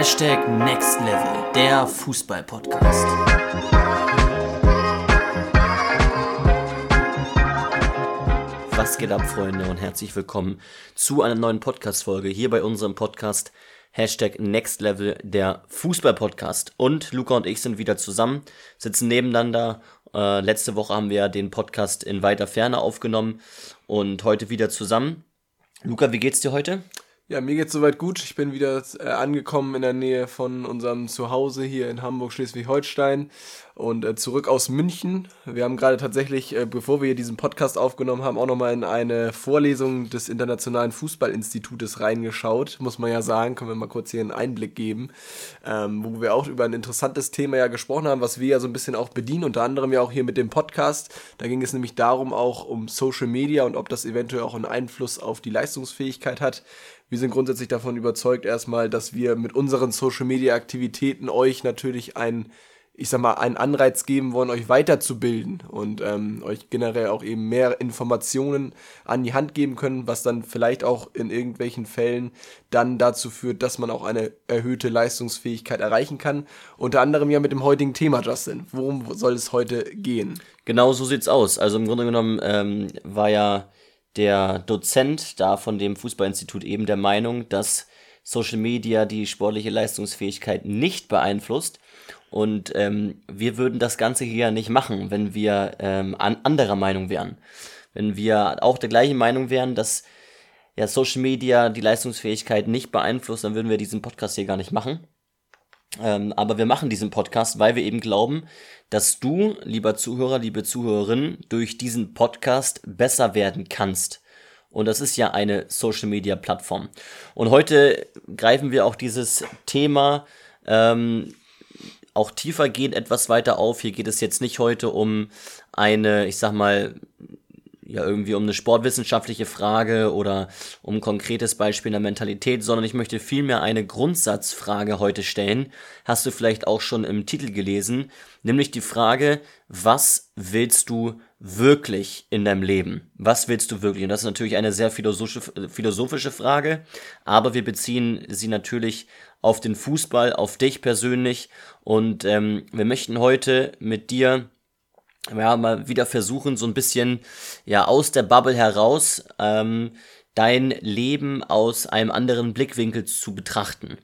Hashtag Next Level, der Fußball-Podcast. Was geht ab, Freunde, und herzlich willkommen zu einer neuen Podcast-Folge hier bei unserem Podcast Hashtag Next Level, der Fußball-Podcast. Und Luca und ich sind wieder zusammen, sitzen nebeneinander. Äh, letzte Woche haben wir den Podcast in weiter Ferne aufgenommen und heute wieder zusammen. Luca, wie geht's dir heute? Ja, mir geht's soweit gut. Ich bin wieder äh, angekommen in der Nähe von unserem Zuhause hier in Hamburg, Schleswig-Holstein und äh, zurück aus München. Wir haben gerade tatsächlich, äh, bevor wir hier diesen Podcast aufgenommen haben, auch nochmal in eine Vorlesung des Internationalen Fußballinstitutes reingeschaut, muss man ja sagen. Können wir mal kurz hier einen Einblick geben, ähm, wo wir auch über ein interessantes Thema ja gesprochen haben, was wir ja so ein bisschen auch bedienen, unter anderem ja auch hier mit dem Podcast. Da ging es nämlich darum auch um Social Media und ob das eventuell auch einen Einfluss auf die Leistungsfähigkeit hat wir sind grundsätzlich davon überzeugt erstmal, dass wir mit unseren Social Media Aktivitäten euch natürlich ein ich sag mal, einen Anreiz geben wollen, euch weiterzubilden und ähm, euch generell auch eben mehr Informationen an die Hand geben können, was dann vielleicht auch in irgendwelchen Fällen dann dazu führt, dass man auch eine erhöhte Leistungsfähigkeit erreichen kann. Unter anderem ja mit dem heutigen Thema, Justin. Worum soll es heute gehen? Genau so sieht's aus. Also im Grunde genommen ähm, war ja der Dozent da von dem Fußballinstitut eben der Meinung, dass Social Media die sportliche Leistungsfähigkeit nicht beeinflusst. Und ähm, wir würden das Ganze hier nicht machen, wenn wir ähm, an anderer Meinung wären. Wenn wir auch der gleichen Meinung wären, dass ja, Social Media die Leistungsfähigkeit nicht beeinflusst, dann würden wir diesen Podcast hier gar nicht machen. Ähm, aber wir machen diesen Podcast, weil wir eben glauben, dass du, lieber Zuhörer, liebe Zuhörerin, durch diesen Podcast besser werden kannst. Und das ist ja eine Social Media Plattform. Und heute greifen wir auch dieses Thema ähm, auch tiefer gehen, etwas weiter auf. Hier geht es jetzt nicht heute um eine, ich sag mal, ja irgendwie um eine sportwissenschaftliche Frage oder um ein konkretes Beispiel der Mentalität, sondern ich möchte vielmehr eine Grundsatzfrage heute stellen. Hast du vielleicht auch schon im Titel gelesen, nämlich die Frage, was willst du wirklich in deinem Leben? Was willst du wirklich? Und das ist natürlich eine sehr philosophische, philosophische Frage, aber wir beziehen sie natürlich auf den Fußball, auf dich persönlich und ähm, wir möchten heute mit dir ja, mal wieder versuchen, so ein bisschen ja aus der Bubble heraus ähm, dein Leben aus einem anderen Blickwinkel zu betrachten.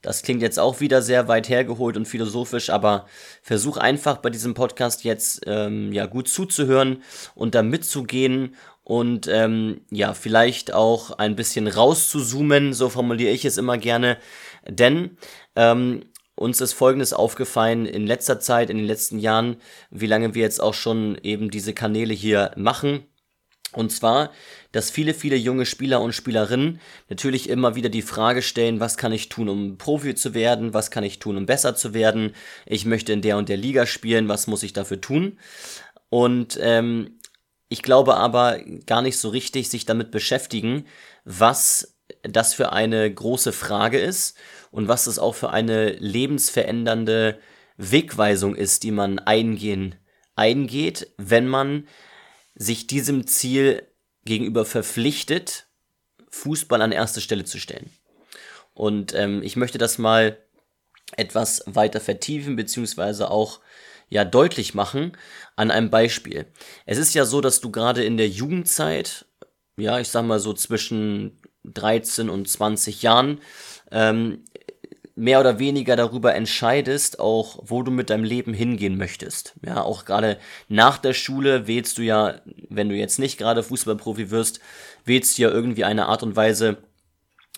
Das klingt jetzt auch wieder sehr weit hergeholt und philosophisch, aber versuch einfach bei diesem Podcast jetzt ähm, ja gut zuzuhören und da mitzugehen und ähm, ja vielleicht auch ein bisschen rauszuzoomen, so formuliere ich es immer gerne, denn ähm, uns ist Folgendes aufgefallen in letzter Zeit, in den letzten Jahren, wie lange wir jetzt auch schon eben diese Kanäle hier machen. Und zwar, dass viele, viele junge Spieler und Spielerinnen natürlich immer wieder die Frage stellen, was kann ich tun, um Profi zu werden, was kann ich tun, um besser zu werden, ich möchte in der und der Liga spielen, was muss ich dafür tun? Und ähm, ich glaube aber gar nicht so richtig sich damit beschäftigen, was das für eine große Frage ist und was das auch für eine lebensverändernde Wegweisung ist, die man eingehen, eingeht, wenn man sich diesem Ziel gegenüber verpflichtet, Fußball an erste Stelle zu stellen. Und ähm, ich möchte das mal etwas weiter vertiefen, beziehungsweise auch ja deutlich machen an einem Beispiel. Es ist ja so, dass du gerade in der Jugendzeit, ja, ich sag mal so zwischen 13 und 20 Jahren, ähm, mehr oder weniger darüber entscheidest, auch wo du mit deinem Leben hingehen möchtest. Ja, auch gerade nach der Schule wählst du ja, wenn du jetzt nicht gerade Fußballprofi wirst, wählst du ja irgendwie eine Art und Weise,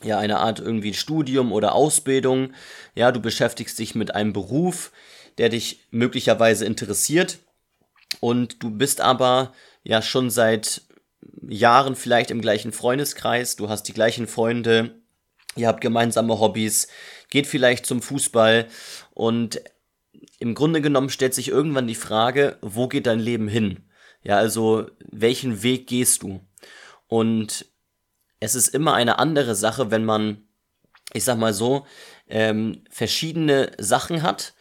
ja, eine Art irgendwie Studium oder Ausbildung. Ja, du beschäftigst dich mit einem Beruf, der dich möglicherweise interessiert und du bist aber ja schon seit Jahren vielleicht im gleichen Freundeskreis, du hast die gleichen Freunde, ihr habt gemeinsame Hobbys, geht vielleicht zum Fußball und im Grunde genommen stellt sich irgendwann die Frage, wo geht dein Leben hin? Ja, also welchen Weg gehst du? Und es ist immer eine andere Sache, wenn man, ich sag mal so, ähm, verschiedene Sachen hat,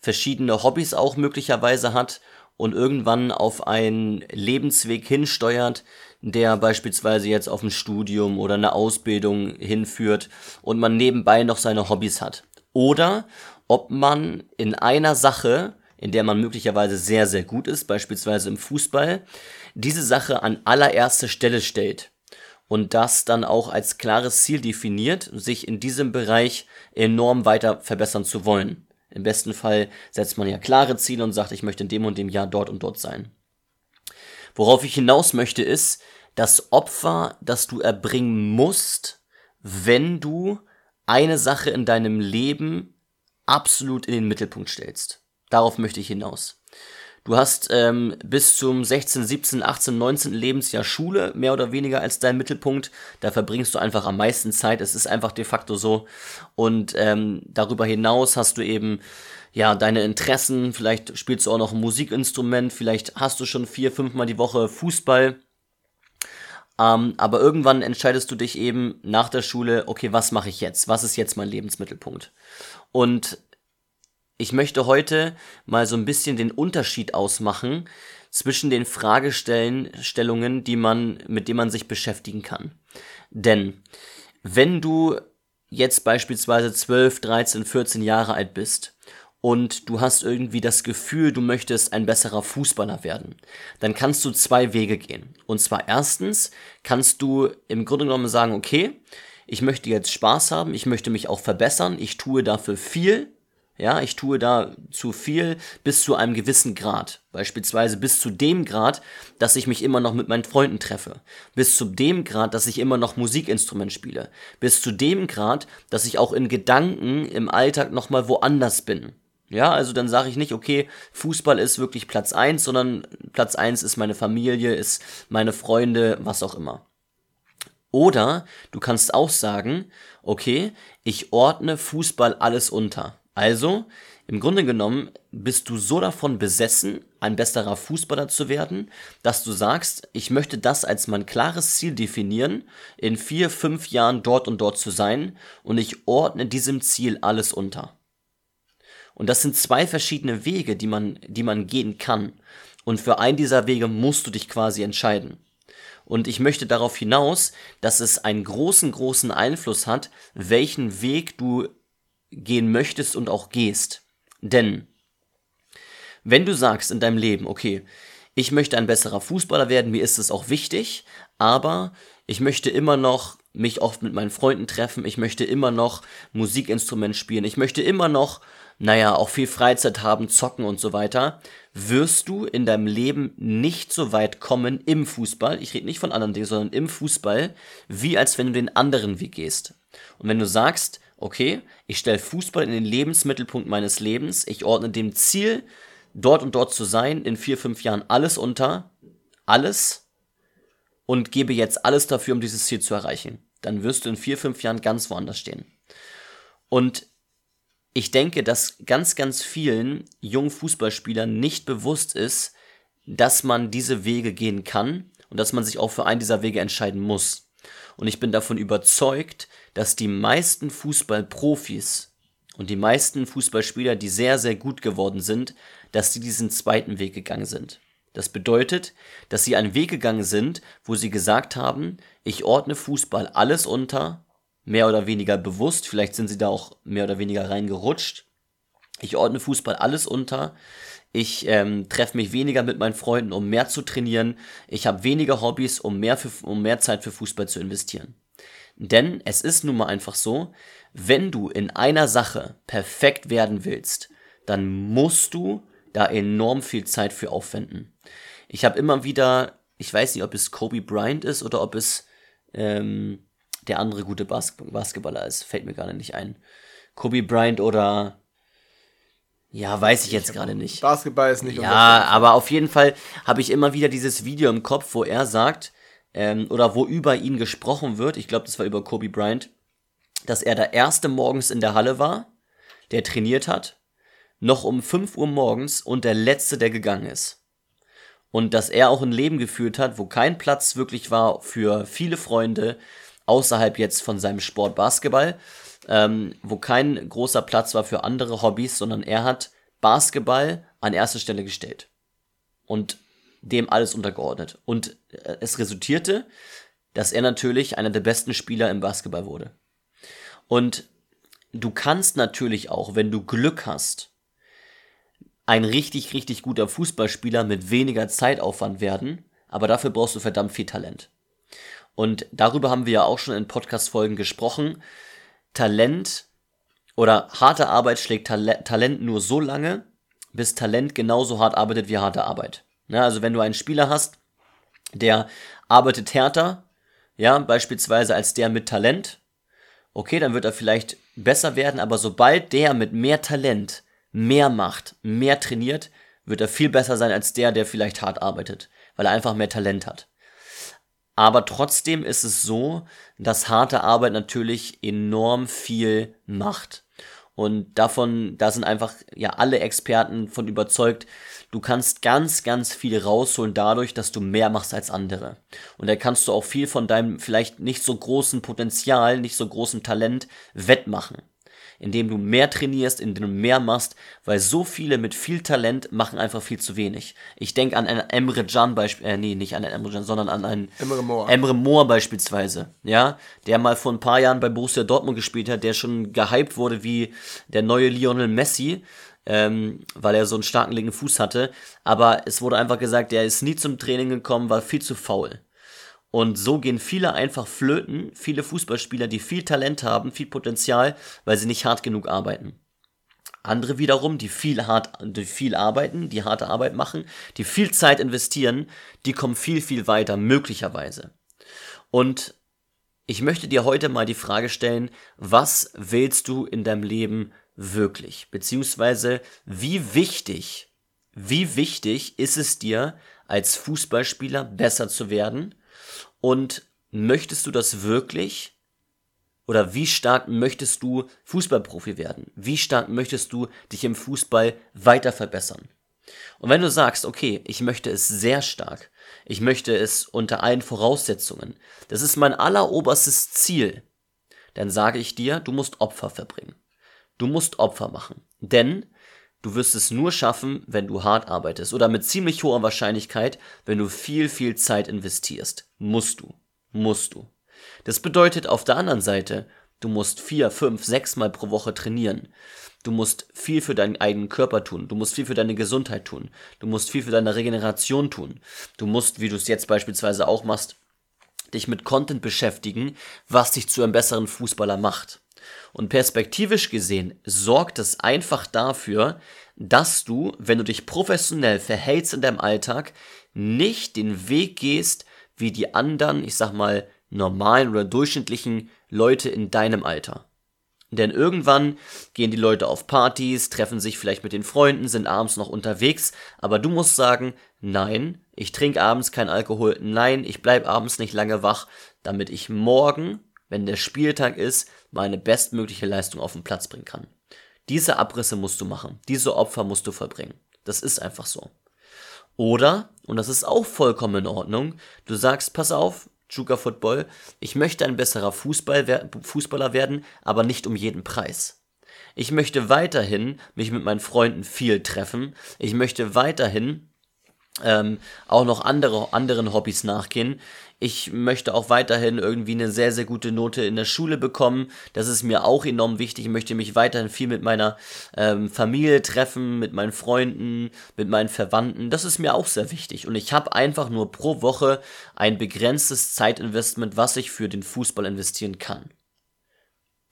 verschiedene Hobbys auch möglicherweise hat und irgendwann auf einen Lebensweg hinsteuert, der beispielsweise jetzt auf ein Studium oder eine Ausbildung hinführt und man nebenbei noch seine Hobbys hat. oder ob man in einer Sache, in der man möglicherweise sehr, sehr gut ist, beispielsweise im Fußball, diese Sache an allererste Stelle stellt und das dann auch als klares Ziel definiert, sich in diesem Bereich enorm weiter verbessern zu wollen. Im besten Fall setzt man ja klare Ziele und sagt, ich möchte in dem und dem Jahr dort und dort sein. Worauf ich hinaus möchte, ist das Opfer, das du erbringen musst, wenn du eine Sache in deinem Leben absolut in den Mittelpunkt stellst. Darauf möchte ich hinaus. Du hast ähm, bis zum 16, 17, 18, 19 Lebensjahr Schule mehr oder weniger als dein Mittelpunkt. Da verbringst du einfach am meisten Zeit. Es ist einfach de facto so. Und ähm, darüber hinaus hast du eben ja deine Interessen. Vielleicht spielst du auch noch ein Musikinstrument. Vielleicht hast du schon vier, fünfmal die Woche Fußball. Ähm, aber irgendwann entscheidest du dich eben nach der Schule, okay, was mache ich jetzt? Was ist jetzt mein Lebensmittelpunkt? Und ich möchte heute mal so ein bisschen den Unterschied ausmachen zwischen den Fragestellungen, die man, mit denen man sich beschäftigen kann. Denn wenn du jetzt beispielsweise 12, 13, 14 Jahre alt bist und du hast irgendwie das Gefühl, du möchtest ein besserer Fußballer werden, dann kannst du zwei Wege gehen. Und zwar erstens kannst du im Grunde genommen sagen, okay, ich möchte jetzt Spaß haben, ich möchte mich auch verbessern, ich tue dafür viel, ja, ich tue da zu viel bis zu einem gewissen Grad. Beispielsweise bis zu dem Grad, dass ich mich immer noch mit meinen Freunden treffe. Bis zu dem Grad, dass ich immer noch Musikinstrument spiele. Bis zu dem Grad, dass ich auch in Gedanken im Alltag nochmal woanders bin. Ja, also dann sage ich nicht, okay, Fußball ist wirklich Platz eins, sondern Platz eins ist meine Familie, ist meine Freunde, was auch immer. Oder du kannst auch sagen, okay, ich ordne Fußball alles unter. Also, im Grunde genommen bist du so davon besessen, ein besserer Fußballer zu werden, dass du sagst, ich möchte das als mein klares Ziel definieren, in vier, fünf Jahren dort und dort zu sein und ich ordne diesem Ziel alles unter. Und das sind zwei verschiedene Wege, die man, die man gehen kann. Und für einen dieser Wege musst du dich quasi entscheiden. Und ich möchte darauf hinaus, dass es einen großen, großen Einfluss hat, welchen Weg du gehen möchtest und auch gehst. Denn wenn du sagst in deinem Leben, okay, ich möchte ein besserer Fußballer werden, mir ist es auch wichtig, aber ich möchte immer noch mich oft mit meinen Freunden treffen, ich möchte immer noch Musikinstrument spielen, ich möchte immer noch, naja, auch viel Freizeit haben, zocken und so weiter, wirst du in deinem Leben nicht so weit kommen im Fußball, ich rede nicht von anderen Dingen, sondern im Fußball, wie als wenn du den anderen Weg gehst. Und wenn du sagst, okay, ich stelle Fußball in den Lebensmittelpunkt meines Lebens, ich ordne dem Ziel, dort und dort zu sein, in vier, fünf Jahren alles unter, alles und gebe jetzt alles dafür, um dieses Ziel zu erreichen. Dann wirst du in vier, fünf Jahren ganz woanders stehen. Und ich denke, dass ganz, ganz vielen jungen Fußballspielern nicht bewusst ist, dass man diese Wege gehen kann und dass man sich auch für einen dieser Wege entscheiden muss. Und ich bin davon überzeugt, dass die meisten Fußballprofis und die meisten Fußballspieler, die sehr, sehr gut geworden sind, dass sie diesen zweiten Weg gegangen sind. Das bedeutet, dass sie einen Weg gegangen sind, wo sie gesagt haben, ich ordne Fußball alles unter, mehr oder weniger bewusst, vielleicht sind sie da auch mehr oder weniger reingerutscht. Ich ordne Fußball alles unter. Ich ähm, treffe mich weniger mit meinen Freunden, um mehr zu trainieren. Ich habe weniger Hobbys, um mehr, für, um mehr Zeit für Fußball zu investieren. Denn es ist nun mal einfach so, wenn du in einer Sache perfekt werden willst, dann musst du da enorm viel Zeit für aufwenden. Ich habe immer wieder, ich weiß nicht, ob es Kobe Bryant ist oder ob es ähm, der andere gute Bas Basketballer ist, fällt mir gerade nicht ein. Kobe Bryant oder ja, weiß ich jetzt gerade nicht. Basketball ist nicht. Ja, aber auf jeden Fall habe ich immer wieder dieses Video im Kopf, wo er sagt, ähm, oder wo über ihn gesprochen wird, ich glaube, das war über Kobe Bryant, dass er der erste morgens in der Halle war, der trainiert hat, noch um 5 Uhr morgens und der letzte, der gegangen ist. Und dass er auch ein Leben geführt hat, wo kein Platz wirklich war für viele Freunde, außerhalb jetzt von seinem Sport Basketball, ähm, wo kein großer Platz war für andere Hobbys, sondern er hat Basketball an erste Stelle gestellt. Und dem alles untergeordnet. Und äh, es resultierte, dass er natürlich einer der besten Spieler im Basketball wurde. Und du kannst natürlich auch, wenn du Glück hast, ein richtig, richtig guter Fußballspieler mit weniger Zeitaufwand werden, aber dafür brauchst du verdammt viel Talent. Und darüber haben wir ja auch schon in Podcast-Folgen gesprochen. Talent oder harte Arbeit schlägt Talent nur so lange, bis Talent genauso hart arbeitet wie harte Arbeit. Ja, also wenn du einen Spieler hast, der arbeitet härter, ja, beispielsweise als der mit Talent, okay, dann wird er vielleicht besser werden, aber sobald der mit mehr Talent mehr macht, mehr trainiert, wird er viel besser sein als der, der vielleicht hart arbeitet, weil er einfach mehr Talent hat. Aber trotzdem ist es so, dass harte Arbeit natürlich enorm viel macht. Und davon, da sind einfach ja alle Experten von überzeugt, du kannst ganz, ganz viel rausholen dadurch, dass du mehr machst als andere. Und da kannst du auch viel von deinem vielleicht nicht so großen Potenzial, nicht so großen Talent wettmachen indem du mehr trainierst, indem du mehr machst, weil so viele mit viel Talent machen einfach viel zu wenig. Ich denke an einen Emre Can Beispiel, äh, nee, nicht an einen Emre Can, sondern an einen Emre Moore. Emre Moore beispielsweise, ja, der mal vor ein paar Jahren bei Borussia Dortmund gespielt hat, der schon gehypt wurde wie der neue Lionel Messi, ähm, weil er so einen starken linken Fuß hatte. Aber es wurde einfach gesagt, der ist nie zum Training gekommen, war viel zu faul. Und so gehen viele einfach flöten, viele Fußballspieler, die viel Talent haben, viel Potenzial, weil sie nicht hart genug arbeiten. Andere wiederum, die viel hart, die viel arbeiten, die harte Arbeit machen, die viel Zeit investieren, die kommen viel, viel weiter, möglicherweise. Und ich möchte dir heute mal die Frage stellen, was willst du in deinem Leben wirklich? Beziehungsweise, wie wichtig, wie wichtig ist es dir, als Fußballspieler besser zu werden? Und möchtest du das wirklich? Oder wie stark möchtest du Fußballprofi werden? Wie stark möchtest du dich im Fußball weiter verbessern? Und wenn du sagst, okay, ich möchte es sehr stark, ich möchte es unter allen Voraussetzungen, das ist mein alleroberstes Ziel, dann sage ich dir, du musst Opfer verbringen. Du musst Opfer machen. Denn du wirst es nur schaffen, wenn du hart arbeitest oder mit ziemlich hoher Wahrscheinlichkeit, wenn du viel, viel Zeit investierst. Musst du. Musst du. Das bedeutet auf der anderen Seite, du musst vier, fünf, sechs Mal pro Woche trainieren. Du musst viel für deinen eigenen Körper tun. Du musst viel für deine Gesundheit tun. Du musst viel für deine Regeneration tun. Du musst, wie du es jetzt beispielsweise auch machst, dich mit Content beschäftigen, was dich zu einem besseren Fußballer macht. Und perspektivisch gesehen sorgt es einfach dafür, dass du, wenn du dich professionell verhältst in deinem Alltag, nicht den Weg gehst, wie die anderen, ich sag mal, normalen oder durchschnittlichen Leute in deinem Alter. Denn irgendwann gehen die Leute auf Partys, treffen sich vielleicht mit den Freunden, sind abends noch unterwegs, aber du musst sagen, nein, ich trinke abends kein Alkohol, nein, ich bleib abends nicht lange wach, damit ich morgen, wenn der Spieltag ist, meine bestmögliche Leistung auf den Platz bringen kann. Diese Abrisse musst du machen, diese Opfer musst du vollbringen. Das ist einfach so. Oder, und das ist auch vollkommen in Ordnung, du sagst, pass auf, Juka Football, ich möchte ein besserer Fußball, Fußballer werden, aber nicht um jeden Preis. Ich möchte weiterhin mich mit meinen Freunden viel treffen. Ich möchte weiterhin ähm, auch noch andere, anderen Hobbys nachgehen. Ich möchte auch weiterhin irgendwie eine sehr, sehr gute Note in der Schule bekommen. Das ist mir auch enorm wichtig. Ich möchte mich weiterhin viel mit meiner ähm, Familie treffen, mit meinen Freunden, mit meinen Verwandten. Das ist mir auch sehr wichtig. Und ich habe einfach nur pro Woche ein begrenztes Zeitinvestment, was ich für den Fußball investieren kann.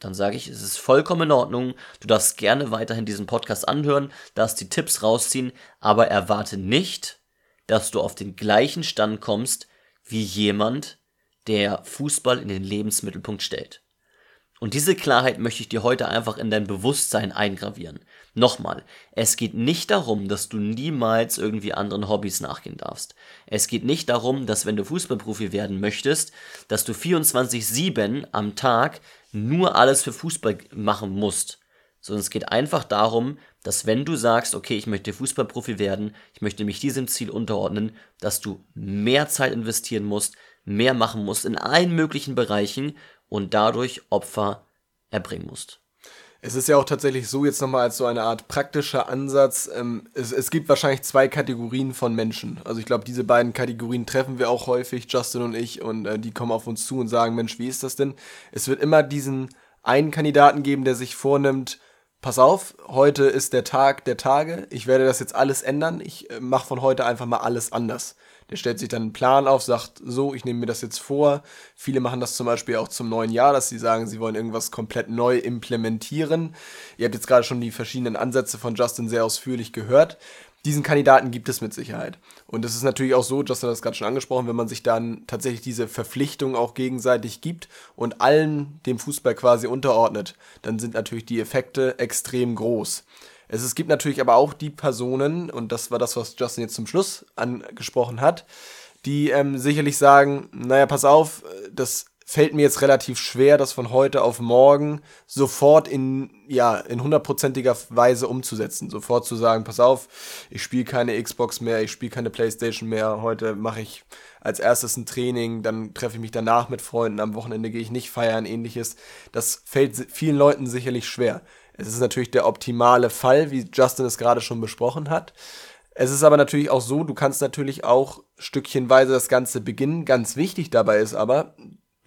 Dann sage ich, es ist vollkommen in Ordnung. Du darfst gerne weiterhin diesen Podcast anhören, darfst die Tipps rausziehen, aber erwarte nicht, dass du auf den gleichen Stand kommst, wie jemand, der Fußball in den Lebensmittelpunkt stellt. Und diese Klarheit möchte ich dir heute einfach in dein Bewusstsein eingravieren. Nochmal, es geht nicht darum, dass du niemals irgendwie anderen Hobbys nachgehen darfst. Es geht nicht darum, dass wenn du Fußballprofi werden möchtest, dass du 24-7 am Tag nur alles für Fußball machen musst. Sondern es geht einfach darum, dass wenn du sagst, okay, ich möchte Fußballprofi werden, ich möchte mich diesem Ziel unterordnen, dass du mehr Zeit investieren musst, mehr machen musst in allen möglichen Bereichen und dadurch Opfer erbringen musst. Es ist ja auch tatsächlich so, jetzt nochmal als so eine Art praktischer Ansatz, ähm, es, es gibt wahrscheinlich zwei Kategorien von Menschen. Also ich glaube, diese beiden Kategorien treffen wir auch häufig, Justin und ich, und äh, die kommen auf uns zu und sagen, Mensch, wie ist das denn? Es wird immer diesen einen Kandidaten geben, der sich vornimmt, pass auf, heute ist der Tag der Tage, ich werde das jetzt alles ändern, ich äh, mache von heute einfach mal alles anders. Der stellt sich dann einen Plan auf, sagt so, ich nehme mir das jetzt vor. Viele machen das zum Beispiel auch zum neuen Jahr, dass sie sagen, sie wollen irgendwas komplett neu implementieren. Ihr habt jetzt gerade schon die verschiedenen Ansätze von Justin sehr ausführlich gehört diesen Kandidaten gibt es mit Sicherheit. Und es ist natürlich auch so, Justin hat das gerade schon angesprochen, wenn man sich dann tatsächlich diese Verpflichtung auch gegenseitig gibt und allen dem Fußball quasi unterordnet, dann sind natürlich die Effekte extrem groß. Es, es gibt natürlich aber auch die Personen, und das war das, was Justin jetzt zum Schluss angesprochen hat, die ähm, sicherlich sagen, naja, pass auf, das fällt mir jetzt relativ schwer, das von heute auf morgen sofort in, ja, in hundertprozentiger Weise umzusetzen. Sofort zu sagen, pass auf, ich spiele keine Xbox mehr, ich spiele keine Playstation mehr, heute mache ich als erstes ein Training, dann treffe ich mich danach mit Freunden, am Wochenende gehe ich nicht feiern, ähnliches. Das fällt vielen Leuten sicherlich schwer. Es ist natürlich der optimale Fall, wie Justin es gerade schon besprochen hat. Es ist aber natürlich auch so, du kannst natürlich auch stückchenweise das Ganze beginnen. Ganz wichtig dabei ist aber,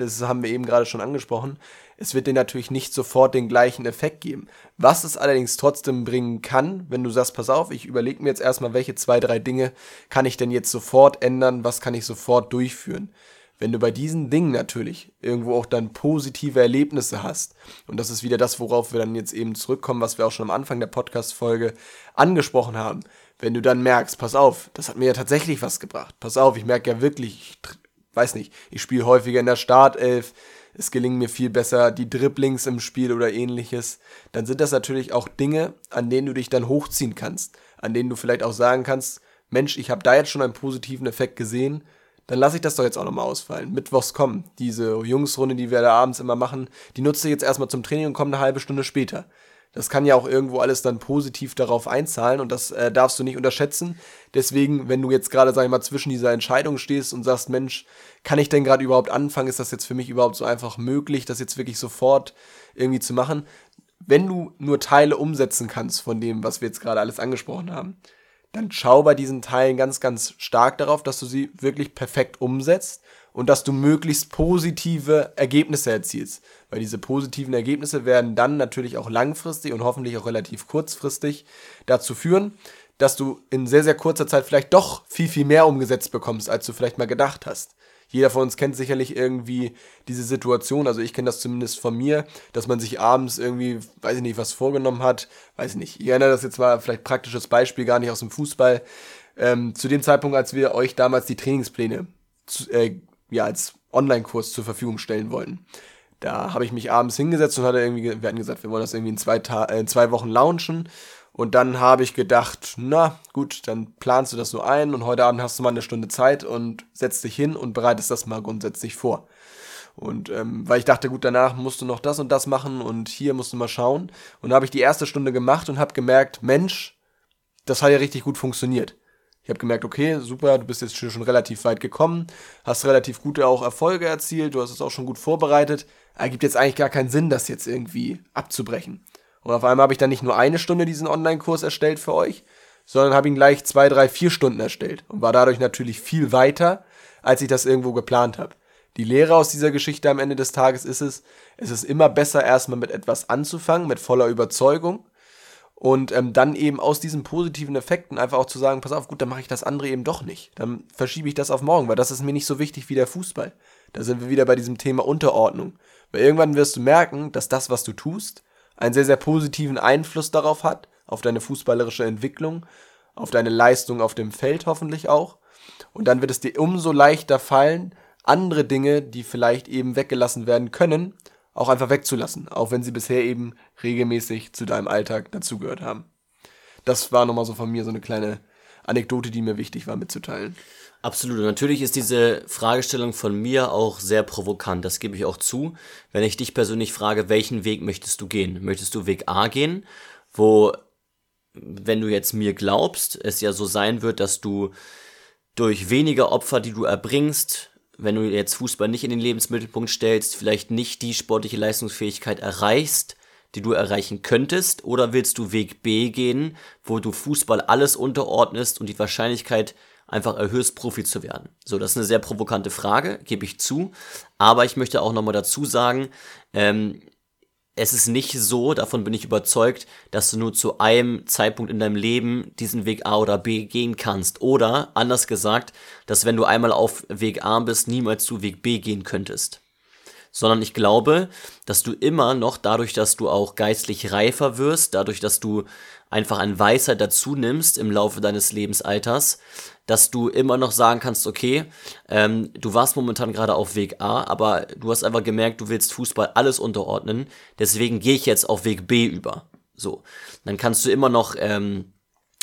das haben wir eben gerade schon angesprochen, es wird dir natürlich nicht sofort den gleichen Effekt geben. Was es allerdings trotzdem bringen kann, wenn du sagst, pass auf, ich überlege mir jetzt erstmal, welche zwei, drei Dinge kann ich denn jetzt sofort ändern, was kann ich sofort durchführen. Wenn du bei diesen Dingen natürlich irgendwo auch dann positive Erlebnisse hast, und das ist wieder das, worauf wir dann jetzt eben zurückkommen, was wir auch schon am Anfang der Podcast-Folge angesprochen haben. Wenn du dann merkst, pass auf, das hat mir ja tatsächlich was gebracht. Pass auf, ich merke ja wirklich, ich weiß nicht, ich spiele häufiger in der Startelf, es gelingen mir viel besser die Dribblings im Spiel oder ähnliches, dann sind das natürlich auch Dinge, an denen du dich dann hochziehen kannst, an denen du vielleicht auch sagen kannst, Mensch, ich habe da jetzt schon einen positiven Effekt gesehen, dann lasse ich das doch jetzt auch nochmal ausfallen. Mittwochs kommen, diese Jungsrunde, die wir da abends immer machen, die nutze ich jetzt erstmal zum Training und komme eine halbe Stunde später. Das kann ja auch irgendwo alles dann positiv darauf einzahlen und das äh, darfst du nicht unterschätzen. Deswegen, wenn du jetzt gerade, sag ich mal, zwischen dieser Entscheidung stehst und sagst, Mensch, kann ich denn gerade überhaupt anfangen? Ist das jetzt für mich überhaupt so einfach möglich, das jetzt wirklich sofort irgendwie zu machen? Wenn du nur Teile umsetzen kannst von dem, was wir jetzt gerade alles angesprochen haben, dann schau bei diesen Teilen ganz, ganz stark darauf, dass du sie wirklich perfekt umsetzt und dass du möglichst positive Ergebnisse erzielst. Weil diese positiven Ergebnisse werden dann natürlich auch langfristig und hoffentlich auch relativ kurzfristig dazu führen, dass du in sehr, sehr kurzer Zeit vielleicht doch viel, viel mehr umgesetzt bekommst, als du vielleicht mal gedacht hast. Jeder von uns kennt sicherlich irgendwie diese Situation, also ich kenne das zumindest von mir, dass man sich abends irgendwie, weiß ich nicht, was vorgenommen hat, weiß ich nicht. Ich erinnere das jetzt mal, vielleicht praktisches Beispiel, gar nicht aus dem Fußball. Ähm, zu dem Zeitpunkt, als wir euch damals die Trainingspläne zu, äh, ja, als Online-Kurs zur Verfügung stellen wollten. Da habe ich mich abends hingesetzt und hatte irgendwie, wir hatten gesagt, wir wollen das irgendwie in zwei, Ta äh, zwei Wochen launchen. Und dann habe ich gedacht, na gut, dann planst du das so ein und heute Abend hast du mal eine Stunde Zeit und setzt dich hin und bereitest das mal grundsätzlich vor. Und ähm, weil ich dachte, gut, danach musst du noch das und das machen und hier musst du mal schauen. Und da habe ich die erste Stunde gemacht und habe gemerkt, Mensch, das hat ja richtig gut funktioniert. Ich habe gemerkt, okay, super, du bist jetzt schon relativ weit gekommen, hast relativ gute auch Erfolge erzielt, du hast es auch schon gut vorbereitet. Ergibt jetzt eigentlich gar keinen Sinn, das jetzt irgendwie abzubrechen. Und auf einmal habe ich dann nicht nur eine Stunde diesen Online-Kurs erstellt für euch, sondern habe ihn gleich zwei, drei, vier Stunden erstellt und war dadurch natürlich viel weiter, als ich das irgendwo geplant habe. Die Lehre aus dieser Geschichte am Ende des Tages ist es, es ist immer besser, erstmal mit etwas anzufangen, mit voller Überzeugung und ähm, dann eben aus diesen positiven Effekten einfach auch zu sagen, pass auf, gut, dann mache ich das andere eben doch nicht. Dann verschiebe ich das auf morgen, weil das ist mir nicht so wichtig wie der Fußball. Da sind wir wieder bei diesem Thema Unterordnung. Weil irgendwann wirst du merken, dass das, was du tust, einen sehr, sehr positiven Einfluss darauf hat, auf deine fußballerische Entwicklung, auf deine Leistung auf dem Feld hoffentlich auch. Und dann wird es dir umso leichter fallen, andere Dinge, die vielleicht eben weggelassen werden können, auch einfach wegzulassen, auch wenn sie bisher eben regelmäßig zu deinem Alltag dazugehört haben. Das war nochmal so von mir so eine kleine Anekdote, die mir wichtig war mitzuteilen. Absolut. Und natürlich ist diese Fragestellung von mir auch sehr provokant. Das gebe ich auch zu. Wenn ich dich persönlich frage, welchen Weg möchtest du gehen? Möchtest du Weg A gehen, wo, wenn du jetzt mir glaubst, es ja so sein wird, dass du durch weniger Opfer, die du erbringst, wenn du jetzt Fußball nicht in den Lebensmittelpunkt stellst, vielleicht nicht die sportliche Leistungsfähigkeit erreichst, die du erreichen könntest? Oder willst du Weg B gehen, wo du Fußball alles unterordnest und die Wahrscheinlichkeit einfach erhöhst, Profi zu werden? So, das ist eine sehr provokante Frage, gebe ich zu. Aber ich möchte auch nochmal dazu sagen, ähm, es ist nicht so, davon bin ich überzeugt, dass du nur zu einem Zeitpunkt in deinem Leben diesen Weg A oder B gehen kannst. Oder anders gesagt, dass wenn du einmal auf Weg A bist, niemals zu Weg B gehen könntest. Sondern ich glaube, dass du immer noch dadurch, dass du auch geistlich reifer wirst, dadurch, dass du einfach an Weisheit dazu nimmst im Laufe deines Lebensalters, dass du immer noch sagen kannst, okay, ähm, du warst momentan gerade auf Weg A, aber du hast einfach gemerkt, du willst Fußball alles unterordnen, deswegen gehe ich jetzt auf Weg B über. So, dann kannst du immer noch ähm,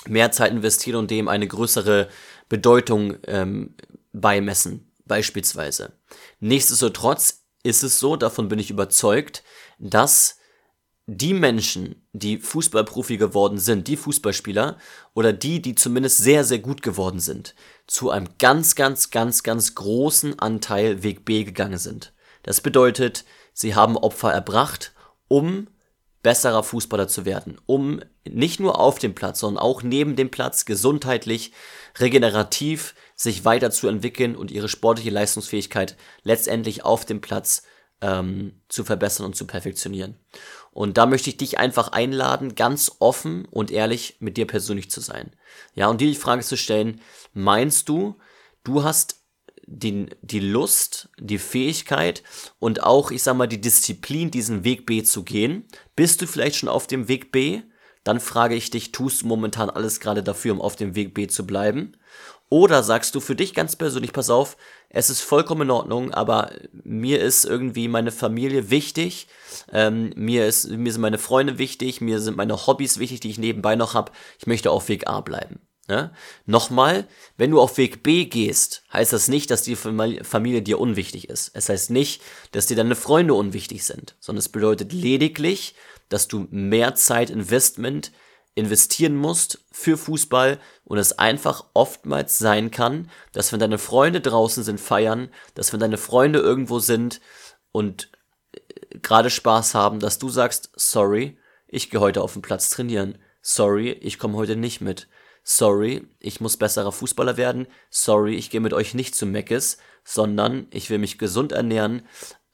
mehr Zeit investieren und dem eine größere Bedeutung ähm, beimessen, beispielsweise. Nichtsdestotrotz ist es so, davon bin ich überzeugt, dass die Menschen, die Fußballprofi geworden sind, die Fußballspieler oder die, die zumindest sehr, sehr gut geworden sind, zu einem ganz, ganz, ganz, ganz großen Anteil Weg B gegangen sind. Das bedeutet, sie haben Opfer erbracht, um besserer Fußballer zu werden, um nicht nur auf dem Platz, sondern auch neben dem Platz gesundheitlich, regenerativ sich weiterzuentwickeln und ihre sportliche Leistungsfähigkeit letztendlich auf dem Platz ähm, zu verbessern und zu perfektionieren. Und da möchte ich dich einfach einladen, ganz offen und ehrlich mit dir persönlich zu sein. Ja, und dir die Frage zu stellen, meinst du, du hast die, die Lust, die Fähigkeit und auch, ich sag mal, die Disziplin, diesen Weg B zu gehen? Bist du vielleicht schon auf dem Weg B? Dann frage ich dich, tust du momentan alles gerade dafür, um auf dem Weg B zu bleiben? Oder sagst du für dich ganz persönlich, pass auf, es ist vollkommen in Ordnung, aber mir ist irgendwie meine Familie wichtig, ähm, mir, ist, mir sind meine Freunde wichtig, mir sind meine Hobbys wichtig, die ich nebenbei noch habe. Ich möchte auf Weg A bleiben. Ne? Nochmal, wenn du auf Weg B gehst, heißt das nicht, dass die Familie dir unwichtig ist. Es heißt nicht, dass dir deine Freunde unwichtig sind, sondern es bedeutet lediglich, dass du mehr Zeit Investment investieren musst für Fußball und es einfach oftmals sein kann, dass wenn deine Freunde draußen sind feiern, dass wenn deine Freunde irgendwo sind und äh, gerade Spaß haben, dass du sagst, sorry, ich gehe heute auf den Platz trainieren. Sorry, ich komme heute nicht mit. Sorry, ich muss besserer Fußballer werden. Sorry, ich gehe mit euch nicht zu Meckes, sondern ich will mich gesund ernähren,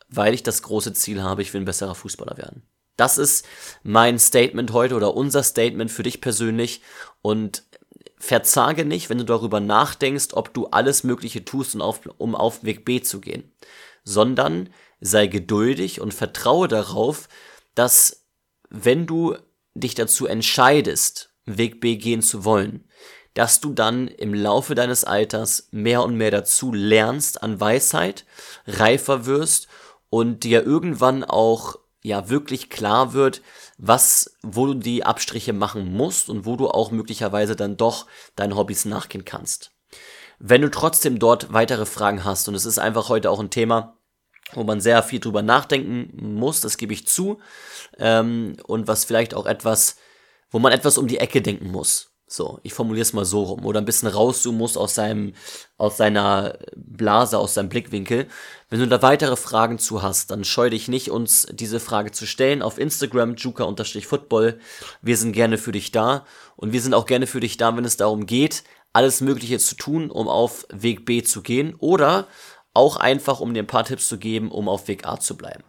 weil ich das große Ziel habe, ich will ein besserer Fußballer werden. Das ist mein Statement heute oder unser Statement für dich persönlich. Und verzage nicht, wenn du darüber nachdenkst, ob du alles Mögliche tust, um auf, Weg B zu gehen, sondern sei geduldig und vertraue darauf, dass wenn du dich dazu entscheidest, Weg B gehen zu wollen, dass du dann im Laufe deines Alters mehr und mehr dazu lernst an Weisheit, reifer wirst und dir irgendwann auch ja wirklich klar wird, was, wo du die Abstriche machen musst und wo du auch möglicherweise dann doch deinen Hobbys nachgehen kannst. Wenn du trotzdem dort weitere Fragen hast, und es ist einfach heute auch ein Thema, wo man sehr viel drüber nachdenken muss, das gebe ich zu, ähm, und was vielleicht auch etwas, wo man etwas um die Ecke denken muss. So, ich formuliere es mal so rum. Oder ein bisschen rauszoomen muss aus seinem, aus seiner Blase, aus seinem Blickwinkel. Wenn du da weitere Fragen zu hast, dann scheu dich nicht, uns diese Frage zu stellen. Auf Instagram, juka-football. Wir sind gerne für dich da. Und wir sind auch gerne für dich da, wenn es darum geht, alles Mögliche zu tun, um auf Weg B zu gehen. Oder auch einfach, um dir ein paar Tipps zu geben, um auf Weg A zu bleiben.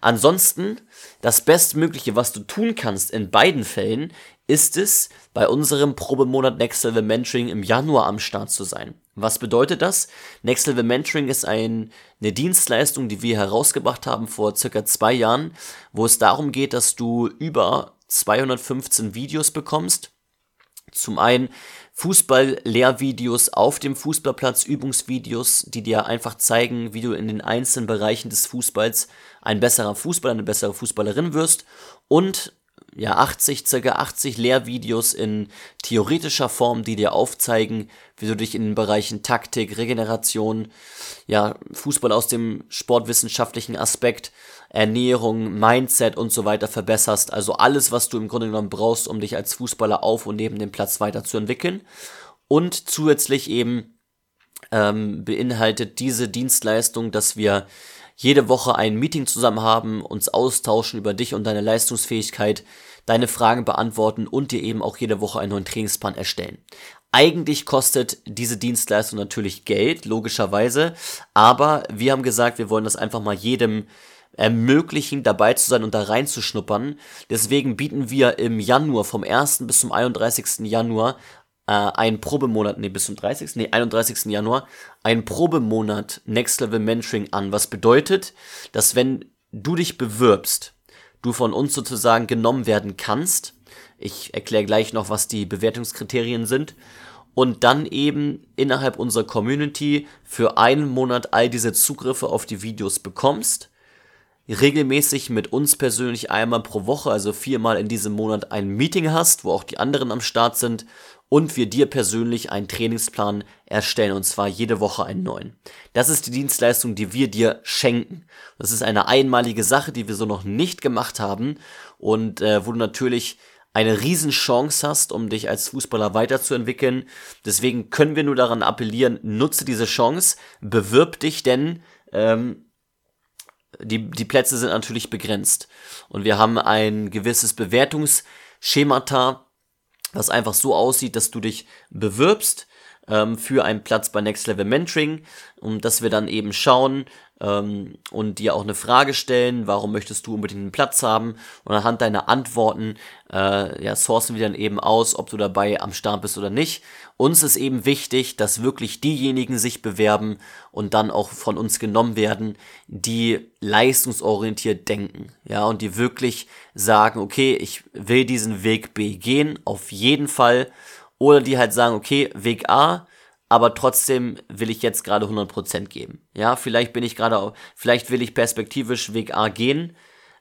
Ansonsten, das Bestmögliche, was du tun kannst in beiden Fällen, ist es, bei unserem Probemonat Next Level Mentoring im Januar am Start zu sein. Was bedeutet das? Next Level Mentoring ist ein, eine Dienstleistung, die wir herausgebracht haben vor circa zwei Jahren, wo es darum geht, dass du über 215 Videos bekommst. Zum einen Fußball-Lehrvideos auf dem Fußballplatz, Übungsvideos, die dir einfach zeigen, wie du in den einzelnen Bereichen des Fußballs ein besserer Fußballer, eine bessere Fußballerin wirst und ja 80, circa 80 Lehrvideos in theoretischer Form, die dir aufzeigen, wie du dich in den Bereichen Taktik, Regeneration, ja, Fußball aus dem sportwissenschaftlichen Aspekt, Ernährung, Mindset und so weiter verbesserst. Also alles, was du im Grunde genommen brauchst, um dich als Fußballer auf und neben dem Platz weiterzuentwickeln. Und zusätzlich eben ähm, beinhaltet diese Dienstleistung, dass wir jede Woche ein Meeting zusammen haben, uns austauschen über dich und deine Leistungsfähigkeit, deine Fragen beantworten und dir eben auch jede Woche einen neuen Trainingsplan erstellen. Eigentlich kostet diese Dienstleistung natürlich Geld, logischerweise, aber wir haben gesagt, wir wollen das einfach mal jedem ermöglichen, dabei zu sein und da reinzuschnuppern. Deswegen bieten wir im Januar, vom 1. bis zum 31. Januar, äh, einen Probemonat, nee, bis zum 30., nee, 31. Januar, einen Probemonat Next Level Mentoring an. Was bedeutet, dass wenn du dich bewirbst, du von uns sozusagen genommen werden kannst. Ich erkläre gleich noch, was die Bewertungskriterien sind und dann eben innerhalb unserer Community für einen Monat all diese Zugriffe auf die Videos bekommst, regelmäßig mit uns persönlich einmal pro Woche, also viermal in diesem Monat ein Meeting hast, wo auch die anderen am Start sind und wir dir persönlich einen Trainingsplan erstellen und zwar jede Woche einen neuen. Das ist die Dienstleistung, die wir dir schenken. Das ist eine einmalige Sache, die wir so noch nicht gemacht haben und äh, wo du natürlich eine Riesenchance hast, um dich als Fußballer weiterzuentwickeln. Deswegen können wir nur daran appellieren, nutze diese Chance, bewirb dich, denn ähm, die, die Plätze sind natürlich begrenzt. Und wir haben ein gewisses Bewertungsschemata, was einfach so aussieht, dass du dich bewirbst ähm, für einen Platz bei Next Level Mentoring und dass wir dann eben schauen, ähm, und dir auch eine Frage stellen, warum möchtest du unbedingt einen Platz haben und anhand deiner Antworten äh, ja, sourcen wir dann eben aus, ob du dabei am Start bist oder nicht. Uns ist eben wichtig, dass wirklich diejenigen sich bewerben und dann auch von uns genommen werden, die leistungsorientiert denken, ja, und die wirklich sagen, okay, ich will diesen Weg B gehen, auf jeden Fall, oder die halt sagen, okay, Weg A, aber trotzdem will ich jetzt gerade 100% geben. Ja, vielleicht bin ich gerade, vielleicht will ich perspektivisch Weg A gehen,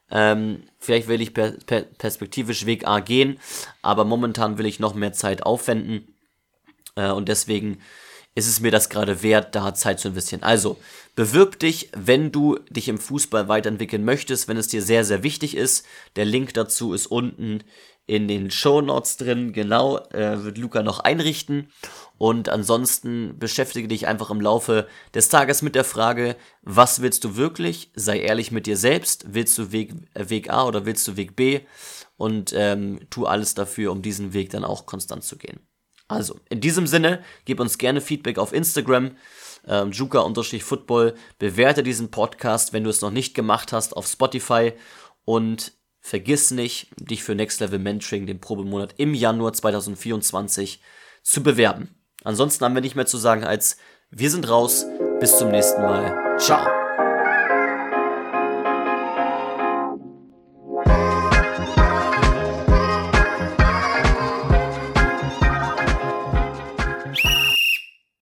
ähm, vielleicht will ich per, per, perspektivisch Weg A gehen, aber momentan will ich noch mehr Zeit aufwenden äh, und deswegen ist es mir das gerade wert, da Zeit zu investieren. Also, bewirb dich, wenn du dich im Fußball weiterentwickeln möchtest, wenn es dir sehr, sehr wichtig ist. Der Link dazu ist unten in den Show Notes drin. Genau, äh, wird Luca noch einrichten. Und ansonsten beschäftige dich einfach im Laufe des Tages mit der Frage, was willst du wirklich? Sei ehrlich mit dir selbst. Willst du Weg, äh, Weg A oder willst du Weg B? Und ähm, tu alles dafür, um diesen Weg dann auch konstant zu gehen. Also, in diesem Sinne, gib uns gerne Feedback auf Instagram, ähm, Juka-Football. Bewerte diesen Podcast, wenn du es noch nicht gemacht hast, auf Spotify. Und vergiss nicht, dich für Next Level Mentoring, den Probemonat im Januar 2024, zu bewerben. Ansonsten haben wir nicht mehr zu sagen als wir sind raus. Bis zum nächsten Mal. Ciao.